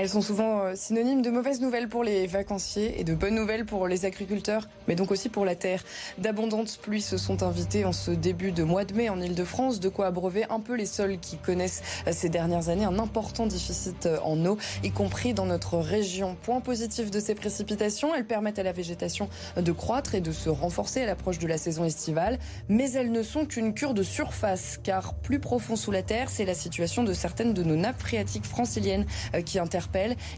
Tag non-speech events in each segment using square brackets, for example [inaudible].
Elles sont souvent euh, synonymes de mauvaises nouvelles pour les vacanciers et de bonnes nouvelles pour les agriculteurs, mais donc aussi pour la terre. D'abondantes pluies se sont invitées en ce début de mois de mai en Ile-de-France, de quoi abreuver un peu les sols qui connaissent euh, ces dernières années un important déficit euh, en eau, y compris dans notre région. Point positif de ces précipitations, elles permettent à la végétation de croître et de se renforcer à l'approche de la saison estivale, mais elles ne sont qu'une cure de surface, car plus profond sous la terre, c'est la situation de certaines de nos nappes phréatiques franciliennes qui interpellent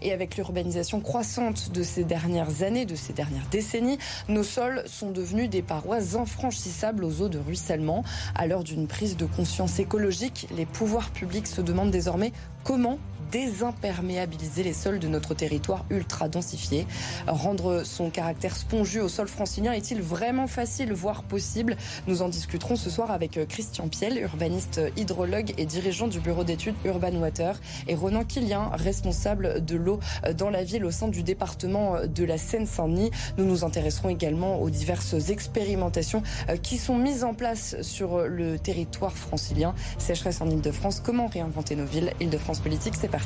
et avec l'urbanisation croissante de ces dernières années, de ces dernières décennies, nos sols sont devenus des parois infranchissables aux eaux de ruissellement. À l'heure d'une prise de conscience écologique, les pouvoirs publics se demandent désormais comment désimperméabiliser les sols de notre territoire ultra densifié. Rendre son caractère spongieux au sol francilien est-il vraiment facile, voire possible? Nous en discuterons ce soir avec Christian Piel, urbaniste hydrologue et dirigeant du bureau d'études Urban Water, et Ronan Kilian, responsable de l'eau dans la ville au sein du département de la Seine-Saint-Denis. Nous nous intéresserons également aux diverses expérimentations qui sont mises en place sur le territoire francilien. Sécheresse en Ile-de-France, comment réinventer nos villes? Ile-de-France Politique, c'est parti.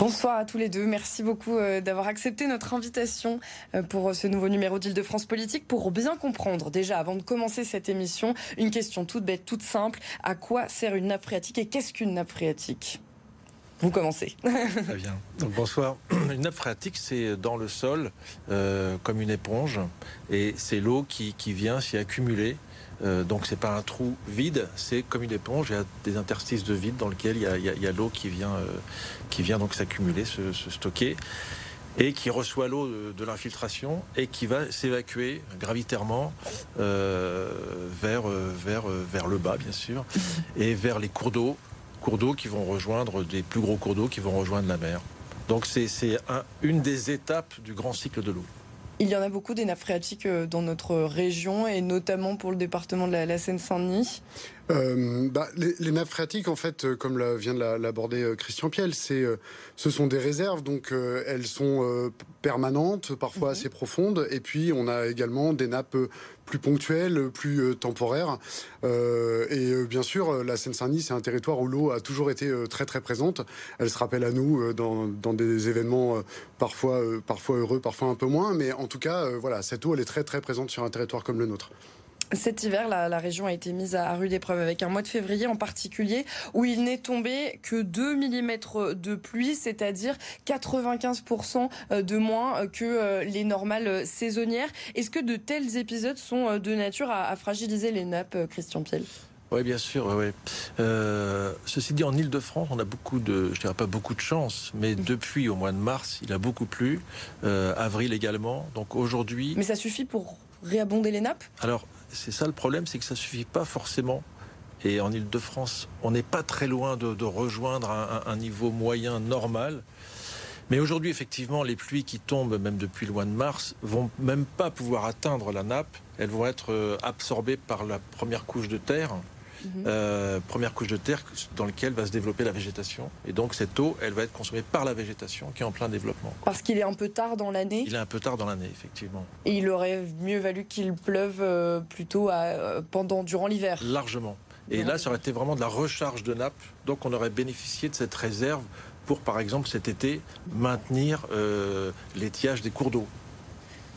Bonsoir à tous les deux. Merci beaucoup euh, d'avoir accepté notre invitation euh, pour ce nouveau numéro d'Île-de-France Politique. Pour bien comprendre, déjà, avant de commencer cette émission, une question toute bête, toute simple. À quoi sert une nappe phréatique et qu'est-ce qu'une nappe phréatique? Vous commencez. Très bien. Bonsoir. [clears throat] Une nappe phréatique, c'est dans le sol euh, comme une éponge, et c'est l'eau qui, vient s'y accumuler. Euh, donc c'est pas un trou vide, c'est comme une éponge. Il y a des interstices de vide dans lesquels il y a, l'eau qui vient, euh, qui vient donc s'accumuler, se, stocker et qui reçoit l'eau de, l'infiltration et qui va s'évacuer gravitairement vers, vers le bas, bien sûr, et vers les cours d'eau cours d'eau qui vont rejoindre des plus gros cours d'eau qui vont rejoindre la mer. Donc c'est une des étapes du grand cycle de l'eau. Il y en a beaucoup des nappes phréatiques euh, dans notre région et notamment pour le département de la, Seine-Saint-Denis. Euh, bah, les, nappes phréatiques, en fait, euh, comme vient de l'aborder Christian Piel, c'est, ce sont des réserves, donc elles sont permanentes, parfois mhm. assez profondes, et puis on a également des nappes plus ponctuelle, plus euh, temporaire. Euh, et euh, bien sûr, la Seine-Saint-Denis, c'est un territoire où l'eau a toujours été très très présente. Elle se rappelle à nous dans, dans des événements parfois, parfois heureux, parfois un peu moins. Mais en tout cas, voilà, cette eau, elle est très très présente sur un territoire comme le nôtre. Cet hiver, la, région a été mise à rude épreuve avec un mois de février en particulier où il n'est tombé que 2 mm de pluie, c'est-à-dire 95% de moins que les normales saisonnières. Est-ce que de tels épisodes sont de nature à, fragiliser les nappes, Christian Piel? Oui, bien sûr. Oui. Euh, ceci dit, en Ile-de-France, on a beaucoup de, je dirais pas beaucoup de chance, mais depuis au mois de mars, il a beaucoup plu. Euh, avril également. Donc aujourd'hui. Mais ça suffit pour réabonder les nappes Alors, c'est ça le problème, c'est que ça suffit pas forcément. Et en Ile-de-France, on n'est pas très loin de, rejoindre un, niveau moyen normal. Mais aujourd'hui, effectivement, les pluies qui tombent, même depuis le mois de mars, vont même pas pouvoir atteindre la nappe. Elles vont être euh, absorbées par la première couche de terre. Mhm. Euh, première couche de terre dans laquelle va se développer la végétation. Et donc cette eau, elle va être consommée par la végétation qui est en plein développement. Parce qu'il est un peu tard dans l'année Il est un peu tard dans l'année, effectivement. Et il aurait mieux valu qu'il pleuve euh, plutôt euh, pendant, durant l'hiver Largement. Et là, ça aurait été vraiment de la recharge de nappe. Donc on aurait bénéficié de cette réserve pour, par exemple, cet été, maintenir l'étiage des cours d'eau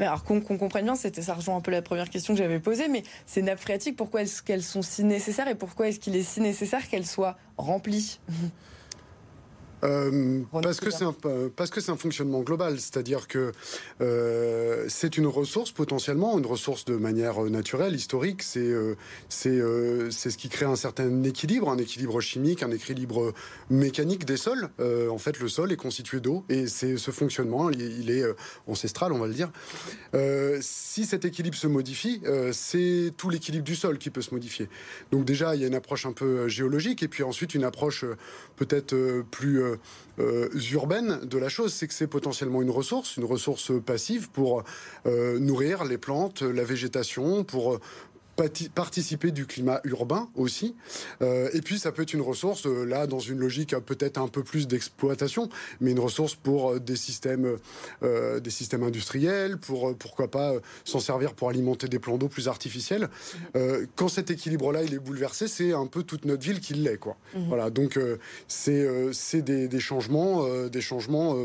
alors qu'on comprenne bien, ça rejoint un peu la première question que j'avais posée, mais ces nappes phréatiques, pourquoi est-ce qu'elles sont si nécessaires et pourquoi est-ce qu'il est si nécessaire qu'elles soient remplies? [laughs] euh, parce, que c'est un, parce que c'est un fonctionnement global, c'est-à-dire que euh, c'est une ressource potentiellement, une ressource de manière naturelle, historique, c'est euh, c'est c'est ce qui crée un certain équilibre, un équilibre chimique, un équilibre mécanique des sols. en fait, le sol est constitué d'eau et c'est ce fonctionnement, il, est ancestral, on va le dire. si cet équilibre se modifie, c'est tout l'équilibre du sol qui peut se modifier. Donc déjà, il y a une approche un peu géologique et puis ensuite une approche peut-être plus euh, urbaine de la chose, c'est que c'est potentiellement une ressource, une ressource passive pour euh, nourrir les plantes, la végétation, pour participer du climat urbain aussi. Euh, et puis ça peut être une ressource, euh, là, dans une logique peut-être un peu plus d'exploitation, mais une ressource pour euh, des systèmes, des systèmes industriels, pour pourquoi pas s'en servir pour alimenter des plans d'eau plus artificiels. Mhm. quand cet équilibre-là il est bouleversé, c'est un peu toute notre ville qui l'est, quoi. Mhm. Voilà, donc c'est c'est des, des, changements, des changements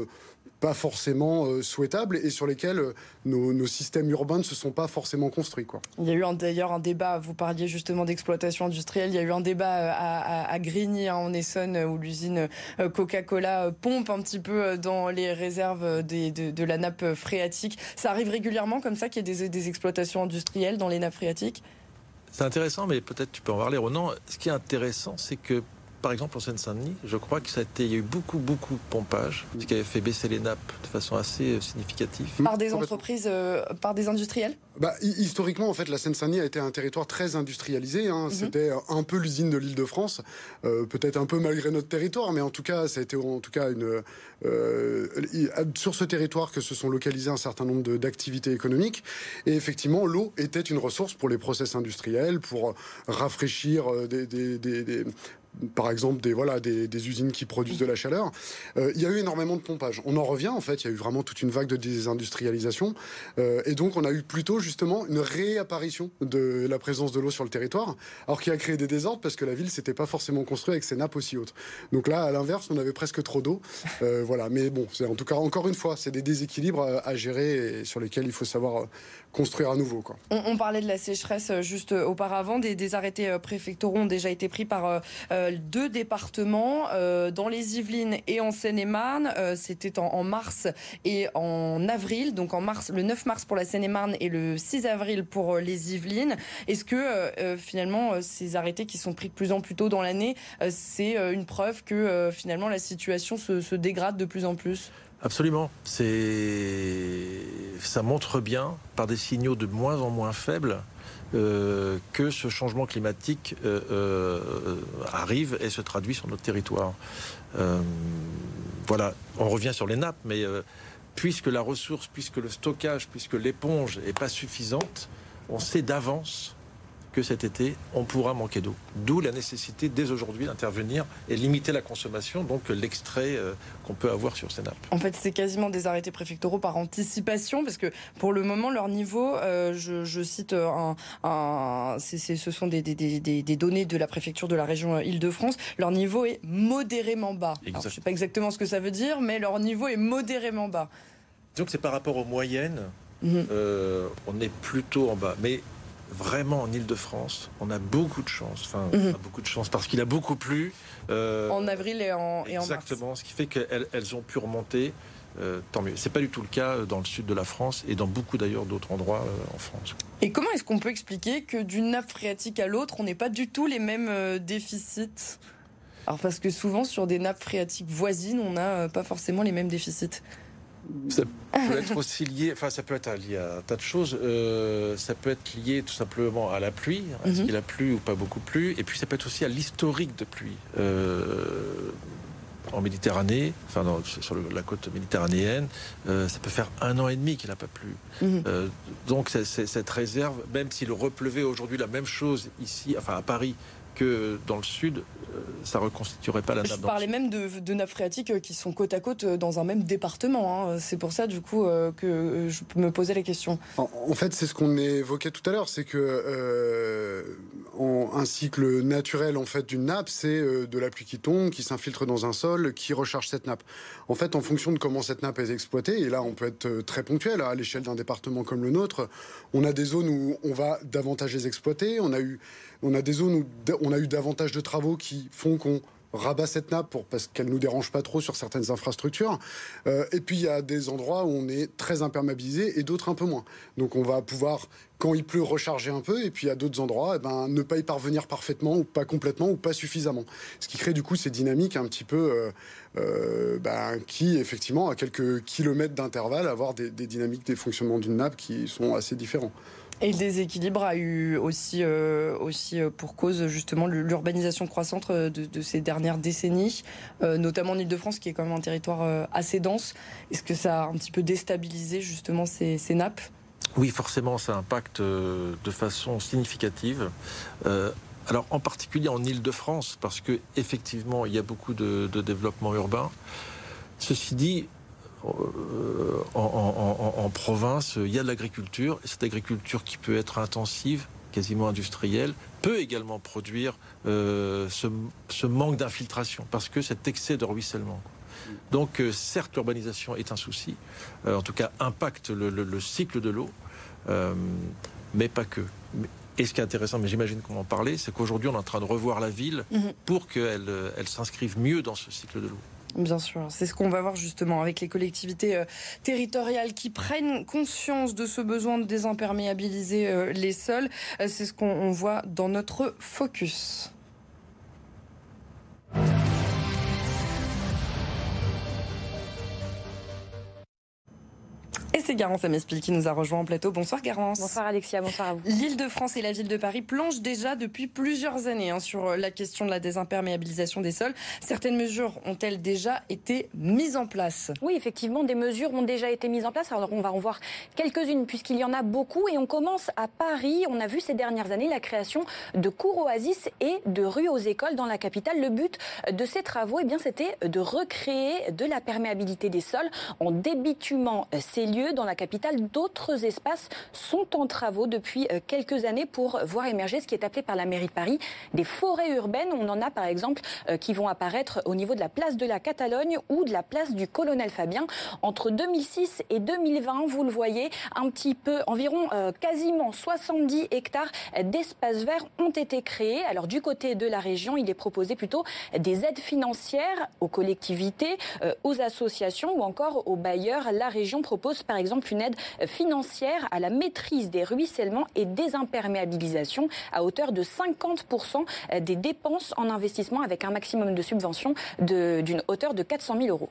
pas forcément euh, souhaitables et sur lesquels euh, nos, systèmes urbains ne se sont pas forcément construits. Quoi. Il y a eu d'ailleurs un débat, vous parliez justement d'exploitation industrielle, il y a eu un débat euh, à, Grigny, hein, en Essonne, où l'usine Coca-Cola pompe un petit peu dans les réserves de, la nappe phréatique. Ça arrive régulièrement comme ça qu'il y ait des, des exploitations industrielles dans les nappes phréatiques? C'est intéressant, mais peut-être tu peux en parler, Ronan. Ce qui est intéressant, c'est que par exemple, en Seine-Saint-Denis, je crois que ça a été, il y a eu beaucoup, beaucoup de pompage, ce qui avait fait baisser les nappes de façon assez euh, significative. Par des entreprises, euh, par des industriels? Bah, Historiquement, en fait, la Seine-Saint-Denis a été un territoire très industrialisé. Hein. Mhm. C'était un peu l'usine de l'Île-de-France, euh, peut-être un peu malgré notre territoire, mais en tout cas, ça a été en tout cas une, sur ce territoire que se sont localisés un certain nombre d'activités économiques. Et effectivement, l'eau était une ressource pour les process industriels, pour rafraîchir des, des, des, par exemple des voilà des, usines qui produisent de la chaleur. Euh, il y a eu énormément de pompage. On en revient en fait. Il y a eu vraiment toute une vague de désindustrialisation euh, et donc on a eu plutôt justement une réapparition de la présence de l'eau sur le territoire, alors qui a créé des désordres parce que la ville s'était pas forcément construite avec ses nappes aussi hautes. Donc là, à l'inverse, on avait presque trop d'eau. Euh, voilà. Mais bon, en tout cas encore une fois, c'est des déséquilibres à, gérer et sur lesquels il faut savoir construire à nouveau. On, parlait de la sécheresse juste auparavant. Des, arrêtés préfectoraux ont déjà été pris par euh, deux départements euh, dans les Yvelines et en Seine-et-Marne. Euh, c'était en, mars et en avril. Donc en mars, le 9 mars pour la Seine-et-Marne et le 6 avril pour les Yvelines. Est-ce que finalement ces arrêtés qui sont pris de plus en plus tôt dans l'année, c'est une preuve que finalement la situation se, dégrade de plus en plus? Absolument. C'est, ça montre bien, par des signaux de moins en moins faibles, euh, que ce changement climatique euh, euh, arrive et se traduit sur notre territoire. voilà, on revient sur les nappes, mais puisque la ressource, puisque le stockage, puisque l'éponge n'est pas suffisante, on sait d'avance que cet été, on pourra manquer d'eau. D'où la nécessité dès aujourd'hui d'intervenir et limiter la consommation, donc l'extrait euh, qu'on peut avoir sur ces nappes. En fait, c'est quasiment des arrêtés préfectoraux par anticipation, parce que pour le moment, leur niveau, euh, je, cite un, un ce sont des, des, des, données de la préfecture de la région Île-de-France, leur niveau est modérément bas. je ne sais pas exactement ce que ça veut dire, mais leur niveau est modérément bas. Donc c'est par rapport aux moyennes, euh, on est plutôt en bas. Mais vraiment en Ile-de-France, on a beaucoup de chance. Enfin, on mhm. a beaucoup de chance parce qu'il a beaucoup plu. Euh, en avril et en, et mars. Exactement, ce qui fait qu'elles elles ont pu remonter. Euh, tant mieux. C'est pas du tout le cas dans le sud de la France et dans beaucoup d'ailleurs d'autres endroits euh, en France. Et comment est-ce qu'on peut expliquer que d'une nappe phréatique à l'autre, on n'ait pas du tout les mêmes déficits? Alors parce que souvent sur des nappes phréatiques voisines, on n'a pas forcément les mêmes déficits. Ça peut [laughs] être aussi lié, enfin ça peut être lié à un tas de choses. Euh, ça peut être lié tout simplement à la pluie, est-ce mhm. qu'il a plu ou pas beaucoup plu, et puis ça peut être aussi à l'historique de pluie. Euh, en Méditerranée, enfin sur la côte méditerranéenne, euh, ça peut faire un an et demi qu'il n'a pas plu. Mhm. donc cette réserve, même s'il repleuvait aujourd'hui la même chose ici, enfin à Paris, que dans le sud, euh, ça reconstituerait pas la nappe. Je parlais même de, de, nappes phréatiques euh, qui sont côte à côte euh, dans un même département. Hein. C'est pour ça, du coup, que je me posais la question. En, fait, c'est ce qu'on évoquait tout à l'heure, c'est que un cycle naturel en fait d'une nappe, c'est de la pluie qui tombe, qui s'infiltre dans un sol, qui recharge cette nappe. En fait, en fonction de comment cette nappe est exploitée, et là, on peut être très ponctuel à l'échelle d'un département comme le nôtre, on a des zones où on va davantage les exploiter. On a eu on a des zones où on a eu davantage de travaux qui font qu'on rabat cette nappe parce qu'elle nous dérange pas trop sur certaines infrastructures. Euh, et puis il y a des endroits où on est très imperméabilisé et d'autres un peu moins. Donc on va pouvoir, quand il pleut, recharger un peu. Et puis a d'autres endroits, eh ben, ne pas y parvenir parfaitement ou pas complètement ou pas suffisamment. Ce qui crée du coup ces dynamiques un petit peu euh, euh, ben, qui effectivement à quelques kilomètres d'intervalle avoir des, des dynamiques des fonctionnements d'une nappe qui sont assez différents. Et le déséquilibre a eu aussi, euh, euh, pour cause justement l'urbanisation croissante euh, de, ces dernières décennies, notamment en Ile-de-France qui est quand même un territoire assez dense. Est-ce que ça a un petit peu déstabilisé justement ces, nappes? Oui, forcément, ça impacte de façon significative. alors, en particulier en Ile-de-France, parce que effectivement, il y a beaucoup de, de développement urbain. Ceci dit, euh, en, province, il y a de l'agriculture. Cette agriculture qui peut être intensive, quasiment industrielle, peut également produire euh, ce, manque d'infiltration, parce que cet excès de ruissellement. Donc, euh, certes, l'urbanisation est un souci, en tout cas impacte le, cycle de l'eau, mais pas que. Et ce qui est intéressant, mais j'imagine qu'on en parlait, c'est qu'aujourd'hui, on est en train de revoir la ville mhm. pour qu'elle elle s'inscrive mieux dans ce cycle de l'eau. Bien sûr, c'est ce qu'on va voir justement avec les collectivités euh, territoriales qui prennent conscience de ce besoin de désimperméabiliser euh, les sols. Euh, c'est ce qu'on voit dans notre focus. C'est Garance Amespil qui nous a rejoint en plateau. Bonsoir Garance. Bonsoir Alexia, bonsoir à vous. L'île de France et la ville de Paris planchent déjà depuis plusieurs années hein, sur la question de la désimperméabilisation des sols. Certaines mesures ont-elles déjà été mises en place? Oui, effectivement, des mesures ont déjà été mises en place. Alors on va en voir quelques-unes puisqu'il y en a beaucoup. Et on commence à Paris. On a vu ces dernières années la création de cours oasis et de rues aux écoles dans la capitale. Le but de ces travaux, eh bien, c'était de recréer de la perméabilité des sols en débitumant ces lieux dans la capitale, d'autres espaces sont en travaux depuis euh, quelques années pour voir émerger ce qui est appelé par la mairie de Paris des forêts urbaines. On en a par exemple euh, qui vont apparaître au niveau de la place de la Catalogne ou de la place du Colonel Fabien. Entre 2006 et 2020, vous le voyez, un petit peu, environ euh, quasiment 70 hectares d'espaces verts ont été créés. Alors du côté de la région, il est proposé plutôt des aides financières aux collectivités, aux associations ou encore aux bailleurs. La région propose par exemple une aide financière à la maîtrise des ruissellements et des imperméabilisations à hauteur de 50% des dépenses en investissement avec un maximum de subventions d'une hauteur de 400 000 euros.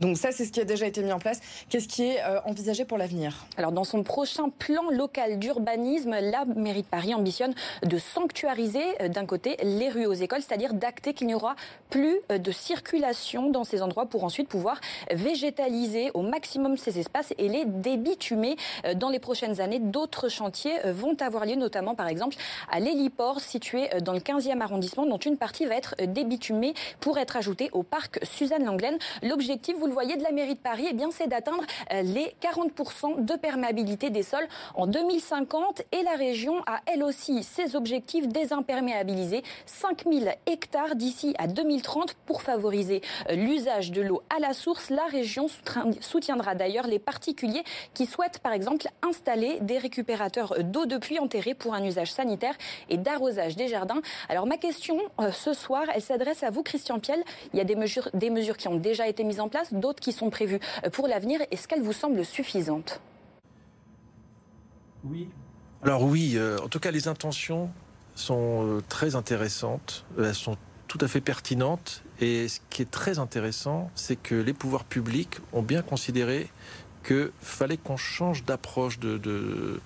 Donc ça, c'est ce qui a déjà été mis en place. Qu'est-ce qui est euh, envisagé pour l'avenir? Alors dans son prochain plan local d'urbanisme, la mairie de Paris ambitionne de sanctuariser euh, d'un côté les rues aux écoles, c'est-à-dire d'acter qu'il n'y aura plus euh, de circulation dans ces endroits pour ensuite pouvoir végétaliser au maximum ces espaces et les débitumer. Dans les prochaines années, d'autres chantiers vont avoir lieu, notamment par exemple à l'héliport situé dans le 15e arrondissement, dont une partie va être débitumée pour être ajoutée au parc Suzanne Langlaine. L'objectif, vous le voyez, de la mairie de Paris, eh bien, c'est d'atteindre euh, les 40% de perméabilité des sols en 2050. Et la région a elle aussi ses objectifs désimperméabiliser 5000 hectares d'ici à 2030 pour favoriser euh, l'usage de l'eau à la source. La région soutiendra d'ailleurs les particuliers qui souhaitent par exemple installer des récupérateurs d'eau de pluie enterrée pour un usage sanitaire et d'arrosage des jardins. Alors ma question euh, ce soir, elle s'adresse à vous Christian Piel. Il y a des mesures, des mesures qui ont déjà été mises en place d'autres qui sont prévues pour l'avenir. Est-ce qu'elles vous semblent suffisantes? Oui. Alors oui, euh, en tout cas, les intentions sont euh, très intéressantes. Elles sont tout à fait pertinentes. Et ce qui est très intéressant, c'est que les pouvoirs publics ont bien considéré qu'il fallait qu'on change d'approche de,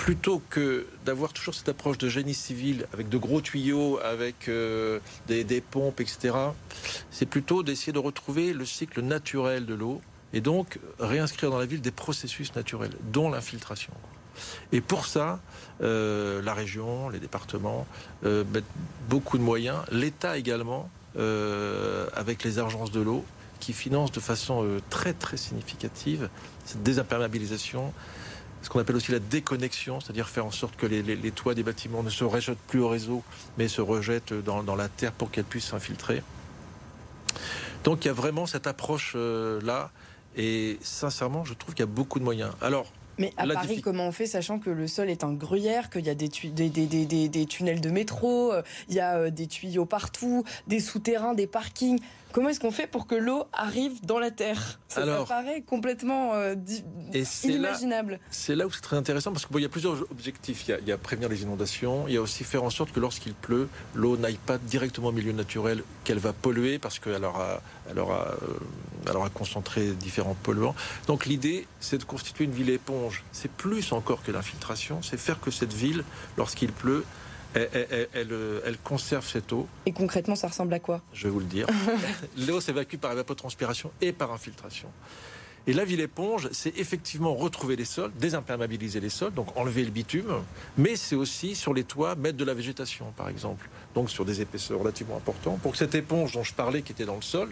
plutôt que d'avoir toujours cette approche de génie civil avec de gros tuyaux, avec euh, des, pompes, etc., c'est plutôt d'essayer de retrouver le cycle naturel de l'eau et donc réinscrire dans la ville des processus naturels, dont l'infiltration. Et pour ça, euh, la région, les départements euh, mettent beaucoup de moyens, l'État également, avec les agences de l'eau, qui financent de façon très très significative cette désimperméabilisation, ce qu'on appelle aussi la déconnexion, c'est-à-dire faire en sorte que les, toits des bâtiments ne se rejettent plus au réseau, mais se rejettent dans, la terre pour qu'elles puissent s'infiltrer. Donc il y a vraiment cette approche-là, et sincèrement, je trouve qu'il y a beaucoup de moyens. Alors, mais à Paris, comment on fait, sachant que le sol est un gruyère, qu'il y a des, des, tunnels de métro, euh, il y a euh, des tuyaux partout, des souterrains, des parkings Comment est-ce qu'on fait pour que l'eau arrive dans la terre? Ça, paraît complètement euh, inimaginable. C'est là, où c'est très intéressant parce qu'il y a plusieurs objectifs. Il y a, prévenir les inondations, il y a aussi faire en sorte que lorsqu'il pleut, l'eau n'aille pas directement au milieu naturel, qu'elle va polluer parce qu'elle aura, elle aura, euh, elle aura concentré différents polluants. Donc l'idée, c'est de constituer une ville éponge. C'est plus encore que l'infiltration, c'est faire que cette ville, lorsqu'il pleut, euh, elle, conserve cette eau. Et concrètement, ça ressemble à quoi? Je vais vous le dire. [laughs] L'eau s'évacue par évapotranspiration et par infiltration. Et la ville éponge, c'est effectivement retrouver les sols, désimperméabiliser les sols, donc enlever le bitume, mais c'est aussi sur les toits mettre de la végétation, par exemple, donc sur des épaisseurs relativement importantes, pour que cette éponge dont je parlais, qui était dans le sol,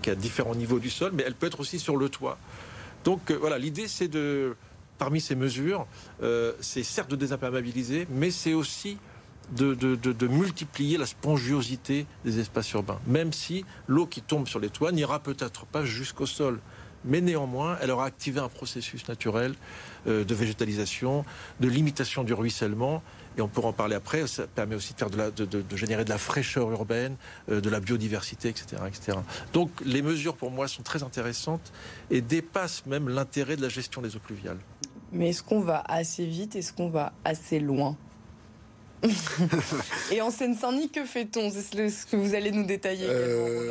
qui a différents niveaux du sol, mais elle peut être aussi sur le toit. Donc euh, voilà, l'idée c'est de, parmi ces mesures, euh, c'est certes de désimperméabiliser, mais c'est aussi de, de, multiplier la spongiosité des espaces urbains, même si l'eau qui tombe sur les toits n'ira peut-être pas jusqu'au sol mais néanmoins, elle aura activé un processus naturel euh, de végétalisation, de limitation du ruissellement. Et on pourra en parler après. Ça permet aussi de, faire de, la, de, générer de la fraîcheur urbaine, euh, de la biodiversité, etc., etc. Donc les mesures, pour moi, sont très intéressantes et dépassent même l'intérêt de la gestion des eaux pluviales. Mais est-ce qu'on va assez vite? Est-ce qu'on va assez loin? [laughs] Et en Seine-Saint-Denis, que fait-on? C'est ce que vous allez nous détailler euh...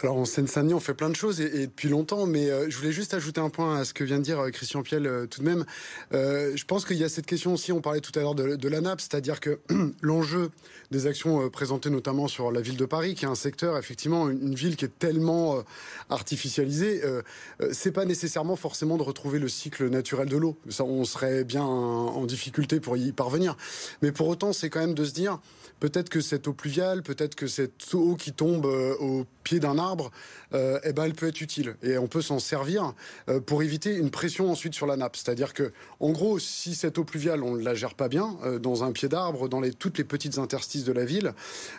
Alors en Seine-Saint-Denis, on fait plein de choses et, depuis longtemps, mais euh, je voulais juste ajouter un point à ce que vient de dire euh, Christian Piel euh, tout de même. je pense qu'il y a cette question aussi, on parlait tout à l'heure de, la nappe, c'est-à-dire que [clears throat] l'enjeu des actions présentées notamment sur la ville de Paris, qui est un secteur, effectivement, une, ville qui est tellement artificialisée, c'est pas nécessairement forcément de retrouver le cycle naturel de l'eau. Ça, on serait bien en difficulté pour y parvenir. Mais pour autant, c'est quand même de se dire, peut-être que cette eau pluviale, peut-être que cette eau qui tombe euh, au pied d'un arbre, euh, eh ben, elle peut être utile et on peut s'en servir euh, pour éviter une pression ensuite sur la nappe. C'est-à-dire que, en gros, si cette eau pluviale, on ne la gère pas bien dans un pied d'arbre, dans les, toutes les petites interstices de la ville,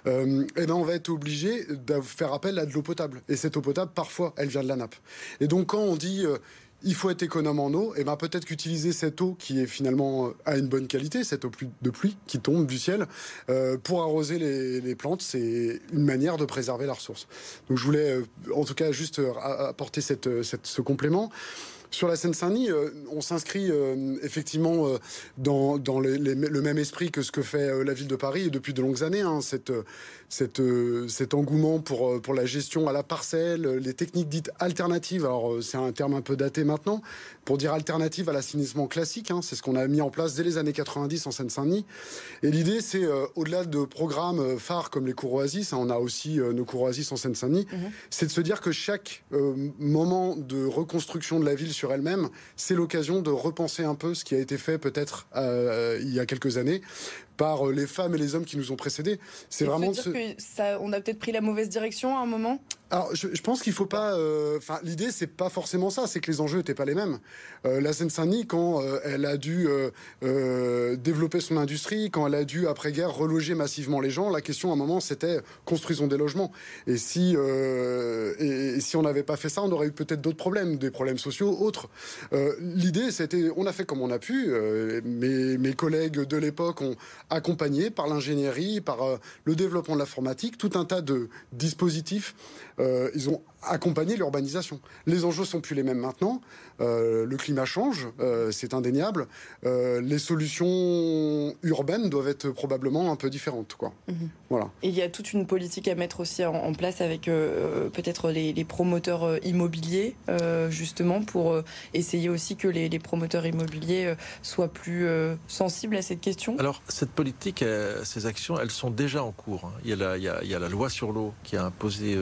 eh ben, on va être obligé de faire appel à de l'eau potable. Et cette eau potable, parfois, elle vient de la nappe. Et donc, quand on dit il faut être économe en eau, et ben peut-être qu'utiliser cette eau qui est finalement euh, à une bonne qualité, cette eau de pluie qui tombe du ciel, euh, pour arroser les, plantes, c'est une manière de préserver la ressource. Donc je voulais euh, en tout cas juste apporter ce complément. Sur la Seine-Saint-Denis, on s'inscrit effectivement dans, le même esprit que ce que fait la ville de Paris depuis de longues années. Hein, euh, cet engouement pour, euh, pour la gestion à la parcelle, euh, les techniques dites alternatives. Alors, c'est un terme un peu daté maintenant, pour dire alternative à l'assainissement classique. Hein. c'est ce qu'on a mis en place dès les années 90 en Seine-Saint-Denis. Et l'idée, c'est au-delà de programmes phares comme les cours Oasis, hein, on a aussi nos cours Oasis en Seine-Saint-Denis, mhm. c'est de se dire que chaque moment de reconstruction de la ville sur elle-même, c'est l'occasion de repenser un peu ce qui a été fait peut-être il y a quelques années par les femmes et les hommes qui nous ont précédés. C'est vraiment. Dire que on a peut-être pris la mauvaise direction à un moment? Alors, je, pense qu'il faut pas. Euh, enfin, l'idée, c'est pas forcément ça. C'est que les enjeux n'étaient pas les mêmes. Euh, la Seine-Saint-Denis, quand euh, elle a dû développer son industrie, quand elle a dû après-guerre reloger massivement les gens, la question à un moment, c'était construisons des logements. Et si et, si on n'avait pas fait ça, on aurait eu peut-être d'autres problèmes, des problèmes sociaux, autres. l'idée, c'était, on a fait comme on a pu. mes, collègues de l'époque ont accompagné par l'ingénierie, par le développement de l'informatique, tout un tas de dispositifs euh, ils ont accompagné l'urbanisation. Les enjeux sont plus les mêmes maintenant. Euh, le climat change, euh, c'est indéniable. les solutions urbaines doivent être probablement un peu différentes, quoi. Mhm. Voilà. Et il y a toute une politique à mettre aussi en, place avec peut-être les, promoteurs immobiliers, justement, pour essayer aussi que les, promoteurs immobiliers soient plus sensibles à cette question. Alors cette politique, ces actions, elles sont déjà en cours. Hein. Il, y a il, y a, la loi sur l'eau qui a imposé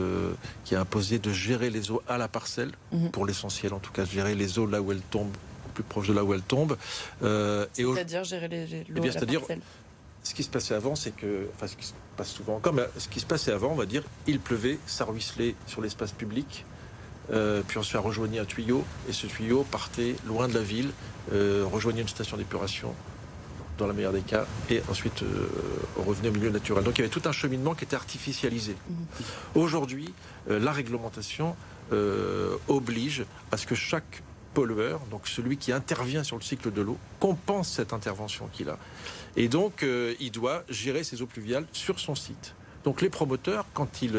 qui a imposé de gérer les eaux à la parcelle, mhm. pour l'essentiel en tout cas, gérer les eaux là où elles tombent, plus proche de là où elles tombent. Euh, c'est-à-dire gérer les, eaux eh à la parcelle ce qui se passait avant, c'est que, enfin, ce qui se passe souvent encore, mais ce qui se passait avant, on va dire, il pleuvait, ça ruisselait sur l'espace public, euh, puis on se fait rejoigner un tuyau, et ce tuyau partait loin de la ville, euh, rejoignait une station d'épuration, dans la meilleure des cas, et ensuite euh, revenait au milieu naturel. Donc il y avait tout un cheminement qui était artificialisé. Mhm. Aujourd'hui, euh, la réglementation euh, oblige à ce que chaque pollueur, donc celui qui intervient sur le cycle de l'eau, compense cette intervention qu'il a. Et donc, il doit gérer ses eaux pluviales sur son site. Donc les promoteurs, quand ils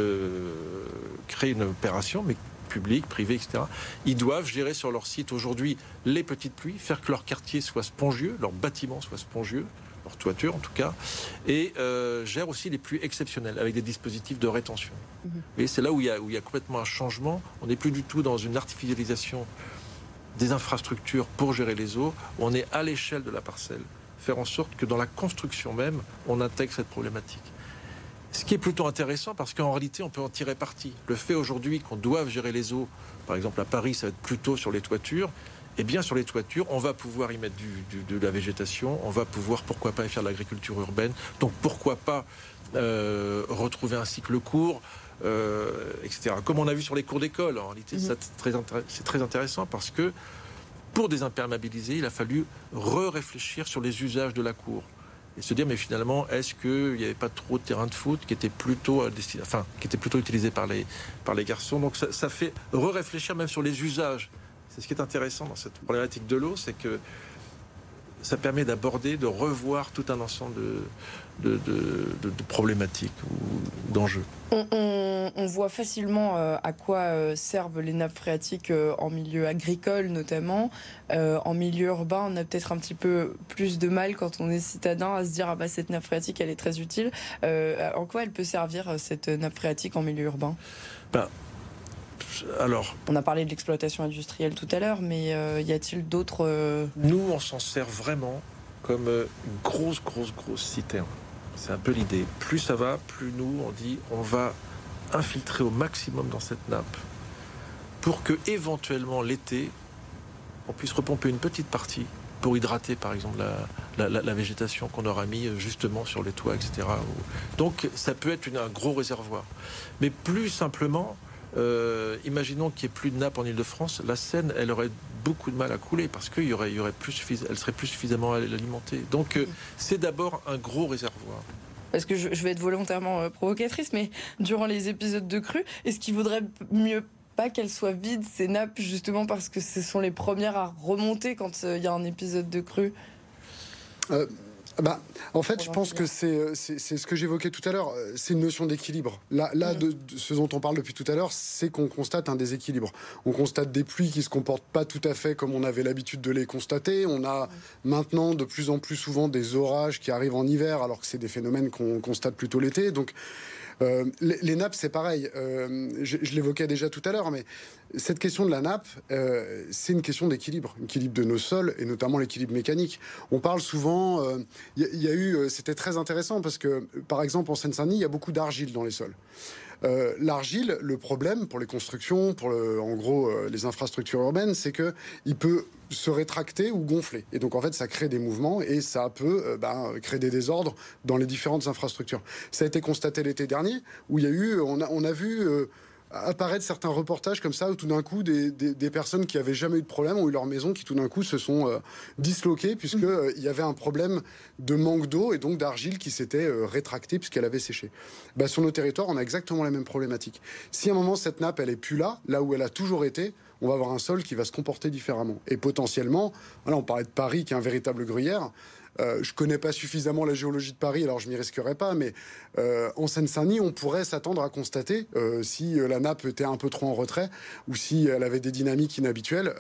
créent une opération, mais publics, privés, etc. Ils doivent gérer sur leur site aujourd'hui les petites pluies, faire que leur quartier soit spongieux, leur bâtiment soit spongieux, leur toiture en tout cas, et euh, gère aussi les pluies exceptionnelles avec des dispositifs de rétention. Mhm. Et c'est là où il, y a, où il y a complètement un changement. On n'est plus du tout dans une artificialisation des infrastructures pour gérer les eaux. On est à l'échelle de la parcelle. Faire en sorte que dans la construction même, on intègre cette problématique. Ce qui est plutôt intéressant parce qu'en réalité, on peut en tirer parti. Le fait aujourd'hui qu'on doive gérer les eaux par exemple à Paris, ça va être plutôt sur les toitures. Et bien sur les toitures, on va pouvoir y mettre de la végétation, on va pouvoir, pourquoi pas, y faire de l'agriculture urbaine. Donc pourquoi pas euh, retrouver un cycle court, euh, etc. Comme on a vu sur les cours d'école, en réalité, mhm. c'est très intéressant parce que pour désimperméabiliser, il a fallu re-réfléchir sur les usages de la cour et se dire mais finalement est-ce qu'il n'y avait pas trop de terrain de foot qui était plutôt enfin qui était plutôt utilisé par les par les garçons? Donc ça, ça fait re-réfléchir même sur les usages. C'est ce qui est intéressant dans cette problématique de l'eau c'est que ça permet d'aborder, de revoir tout un ensemble de, de, problématiques ou d'enjeux. On, voit facilement euh, à quoi euh, servent les nappes phréatiques euh, en milieu agricole notamment. en milieu urbain, on a peut-être un petit peu plus de mal quand on est citadin à se dire ah bah cette nappe phréatique elle est très utile. en quoi elle peut servir cette nappe phréatique en milieu urbain? Ben, alors, on a parlé de l'exploitation industrielle tout à l'heure, mais euh, y a-t-il d'autres euh, Nous, on s'en sert vraiment comme une grosse, grosse, grosse citerne. C'est un peu l'idée. Plus ça va, plus nous, on dit, on va infiltrer au maximum dans cette nappe pour que éventuellement l'été, on puisse repomper une petite partie pour hydrater par exemple la, végétation qu'on aura mis justement sur les toits, etc. Donc ça peut être un gros réservoir. Mais plus simplement, euh, imaginons qu'il n'y ait plus de nappe en Ile-de-France, la Seine, elle aurait beaucoup de mal à couler parce qu'il y aurait, y aurait plus, elle serait plus suffisamment alimentée. Donc euh, c'est d'abord un gros réservoir. Parce que je, vais être volontairement euh, provocatrice, mais durant les épisodes de crue, est-ce qu'il vaudrait mieux pas qu'elles soient vides, ces nappes, justement parce que ce sont les premières à remonter quand il y a un épisode de crue bah, en fait, je pense que euh, c'est ce que j'évoquais tout à l'heure. Euh, c'est une notion d'équilibre. Là, là de, ce dont on parle depuis tout à l'heure, c'est qu'on constate un déséquilibre. On constate des pluies qui se comportent pas tout à fait comme on avait l'habitude de les constater. On a maintenant de plus en plus souvent des orages qui arrivent en hiver, alors que c'est des phénomènes qu'on constate plutôt l'été. Donc euh, les, nappes, c'est pareil. Euh, je, l'évoquais déjà tout à l'heure, mais cette question de la nappe, euh, c'est une question d'équilibre, équilibre de nos sols et notamment l'équilibre mécanique. On parle souvent, il y, a eu, c'était très intéressant parce que, par exemple, en Seine-Saint-Denis, il y a beaucoup d'argile dans les sols. Euh, l'argile, le problème pour les constructions, pour en gros euh, les infrastructures urbaines, c'est que il peut se rétracter ou gonfler. Et donc en fait, ça crée des mouvements et ça peut euh, ben, créer des désordres dans les différentes infrastructures. Ça a été constaté l'été dernier où il y a eu, on a, on a vu apparaître certains reportages comme ça où tout d'un coup des, personnes qui avaient jamais eu de problème ont eu leur maison qui tout d'un coup se sont euh, disloquées puisque mm. euh, il y avait un problème de manque d'eau et donc d'argile qui s'était euh, rétractée puisqu'elle avait séché. Bah, sur nos territoires, on a exactement la même problématique. Si à un moment cette nappe elle est plus là, là où elle a toujours été, on va avoir un sol qui va se comporter différemment. Et potentiellement, voilà, on parlait de Paris qui est un véritable gruyère. Euh, je connais pas suffisamment la géologie de Paris, alors je m'y risquerai pas, mais euh, en Seine-Saint-Denis, on pourrait s'attendre à constater, euh, si la nappe était un peu trop en retrait, ou si elle avait des dynamiques inhabituelles,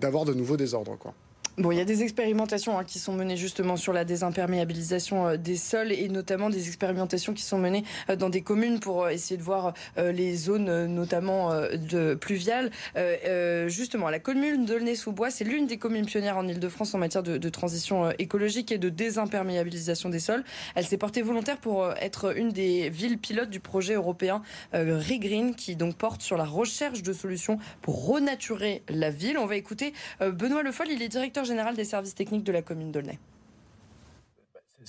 d'avoir de nouveaux désordres. Quoi. Bon, il y a des expérimentations hein, qui sont menées justement sur la désimperméabilisation euh, des sols et notamment des expérimentations qui sont menées euh, dans des communes pour euh, essayer de voir les zones notamment de pluviales. justement, la commune de sous bois c'est l'une des communes pionnières en Ile-de-France en matière de, transition écologique et de désimperméabilisation des sols. Elle s'est portée volontaire pour être une des villes pilotes du projet européen Regreen qui donc porte sur la recherche de solutions pour renaturer la ville. On va écouter Benoît Le Foll, il est directeur général des services techniques de la commune d'Aulnay.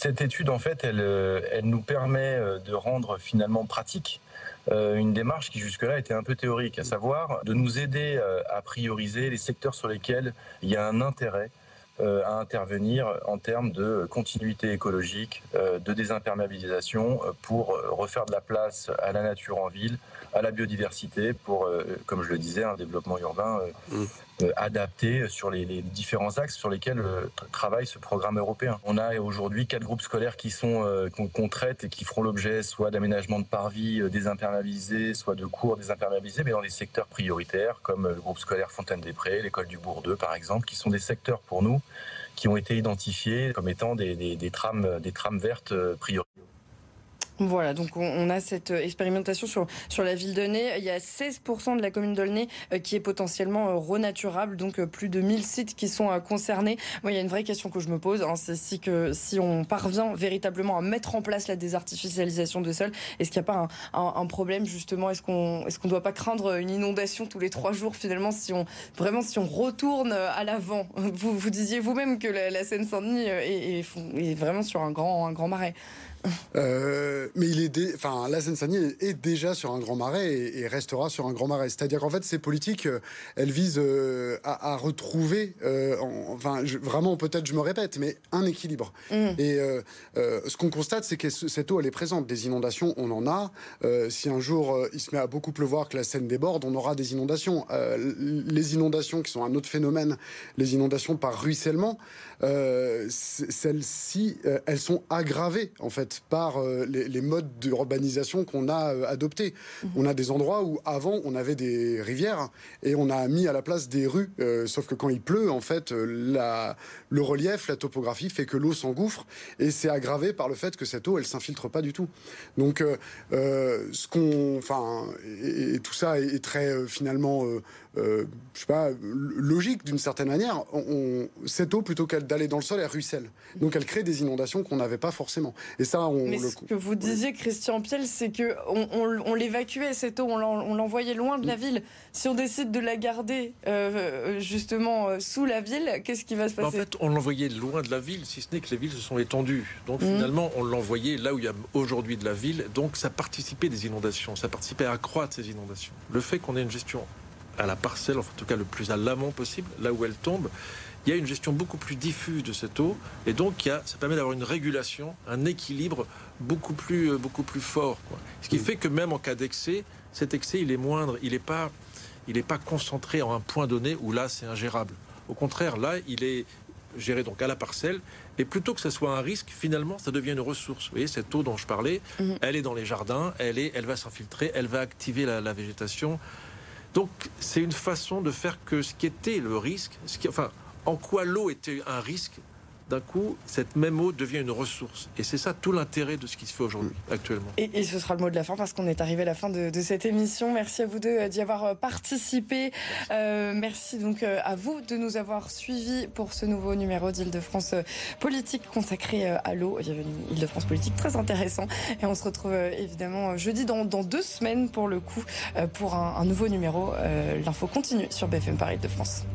Cette étude, en fait, elle, euh, elle nous permet euh, de rendre finalement pratique euh, une démarche qui jusque-là était un peu théorique, à savoir de nous aider à prioriser les secteurs sur lesquels il y a un intérêt à intervenir en termes de continuité écologique, de désimperméabilisation, pour refaire de la place à la nature en ville, à la biodiversité, pour, comme je le disais, un développement urbain mmh. Euh, adapté sur les, différents axes sur lesquels euh, travaille ce programme européen. On a aujourd'hui quatre groupes scolaires qui sont euh, qu'on traite et qui feront l'objet soit d'aménagement de parvis désimperméabilisés, soit de cours désimperméabilisés, mais dans des secteurs prioritaires comme le groupe scolaire Fontaine-des-Prés, l'école du Bourg par exemple, qui sont des secteurs pour nous qui ont été identifiés comme étant des, des, des trames, des trames vertes prioritaires. Voilà, donc on a cette euh, expérimentation sur, sur la ville de Ney. Il y a 16% de la commune d'Aulnay euh, qui est potentiellement euh, renaturable, donc plus de 1000 sites qui sont concernés. Moi, il y a une vraie question que je me pose, hein, c'est si, que, si on parvient véritablement à mettre en place la désartificialisation de sol, est-ce qu'il n'y a pas un, un, problème justement? Est-ce qu'on est-ce qu'on ne doit pas craindre une inondation tous les trois jours finalement si on vraiment si on retourne à l'avant? Vous, vous disiez vous-même que la, Seine-Saint-Denis est, est, est, vraiment sur un grand, un grand marais. Euh, mais il est, enfin, la Seine-Saint-Denis est déjà sur un grand marais et, restera sur un grand marais. C'est-à-dire qu'en fait, ces politiques, euh, elles visent euh, à, retrouver, enfin, vraiment, peut-être, je me répète, mais un équilibre. Mm. Et ce qu'on constate, c'est que cette eau, elle est présente. Des inondations, on en a. si un jour il se met à beaucoup pleuvoir, que la Seine déborde, on aura des inondations. les inondations, qui sont un autre phénomène, les inondations par ruissellement, celles-ci, elles sont aggravées en fait par euh, les, modes d'urbanisation qu'on a euh, adoptés. Mhm. On a des endroits où avant on avait des rivières et on a mis à la place des rues. Euh, sauf que quand il pleut, en fait, la, le relief, la topographie fait que l'eau s'engouffre et c'est aggravé par le fait que cette eau, elle s'infiltre pas du tout. Donc, ce qu'on, enfin, et, tout ça est, très finalement euh, je sais pas, logique d'une certaine manière. On, cette eau, plutôt qu'elle d'aller dans le sol, elle ruisselle. Donc elle crée des inondations qu'on n'avait pas forcément. Et ça, on. Mais ce que vous disiez, Christian Piel, c'est que on, l'évacuait cette eau, on l'envoyait loin de la ville. Si on décide de la garder euh, justement euh, sous la ville, qu'est-ce qui va se passer En fait, on l'envoyait loin de la ville, si ce n'est que les villes se sont étendues. Donc mmh. finalement, on l'envoyait là où il y a aujourd'hui de la ville. Donc ça participait des inondations, ça participait à accroître ces inondations. Le fait qu'on ait une gestion à la parcelle, en tout cas le plus à l'amont possible, là où elle tombe, il y a une gestion beaucoup plus diffuse de cette eau et donc il y a, ça permet d'avoir une régulation, un équilibre beaucoup plus, euh, beaucoup plus fort. Ce qui mm. fait que même en cas d'excès, cet excès il est moindre, il n'est pas, il est pas concentré en un point donné où là c'est ingérable. Au contraire, là il est géré donc à la parcelle et plutôt que ce soit un risque, finalement ça devient une ressource. Vous voyez cette eau dont je parlais, mm. elle est dans les jardins, elle est, elle va s'infiltrer, elle va activer la, la végétation. Donc c'est une façon de faire que ce qui était le risque, ce qui, enfin, en quoi l'eau était un risque, d'un coup, cette même eau devient une ressource. Et c'est ça tout l'intérêt de ce qui se fait aujourd'hui, actuellement. Et, ce sera le mot de la fin parce qu'on est arrivé à la fin de, cette émission. Merci à vous deux euh, d'y avoir euh, participé. Euh, merci donc à vous de nous avoir suivis pour ce nouveau numéro d'Île-de-France Politique consacré à l'eau. Il y avait une Île-de-France Politique très intéressant. Et on se retrouve évidemment jeudi dans, deux semaines pour le coup pour un, un nouveau numéro. L'info continue sur BFM Paris de France.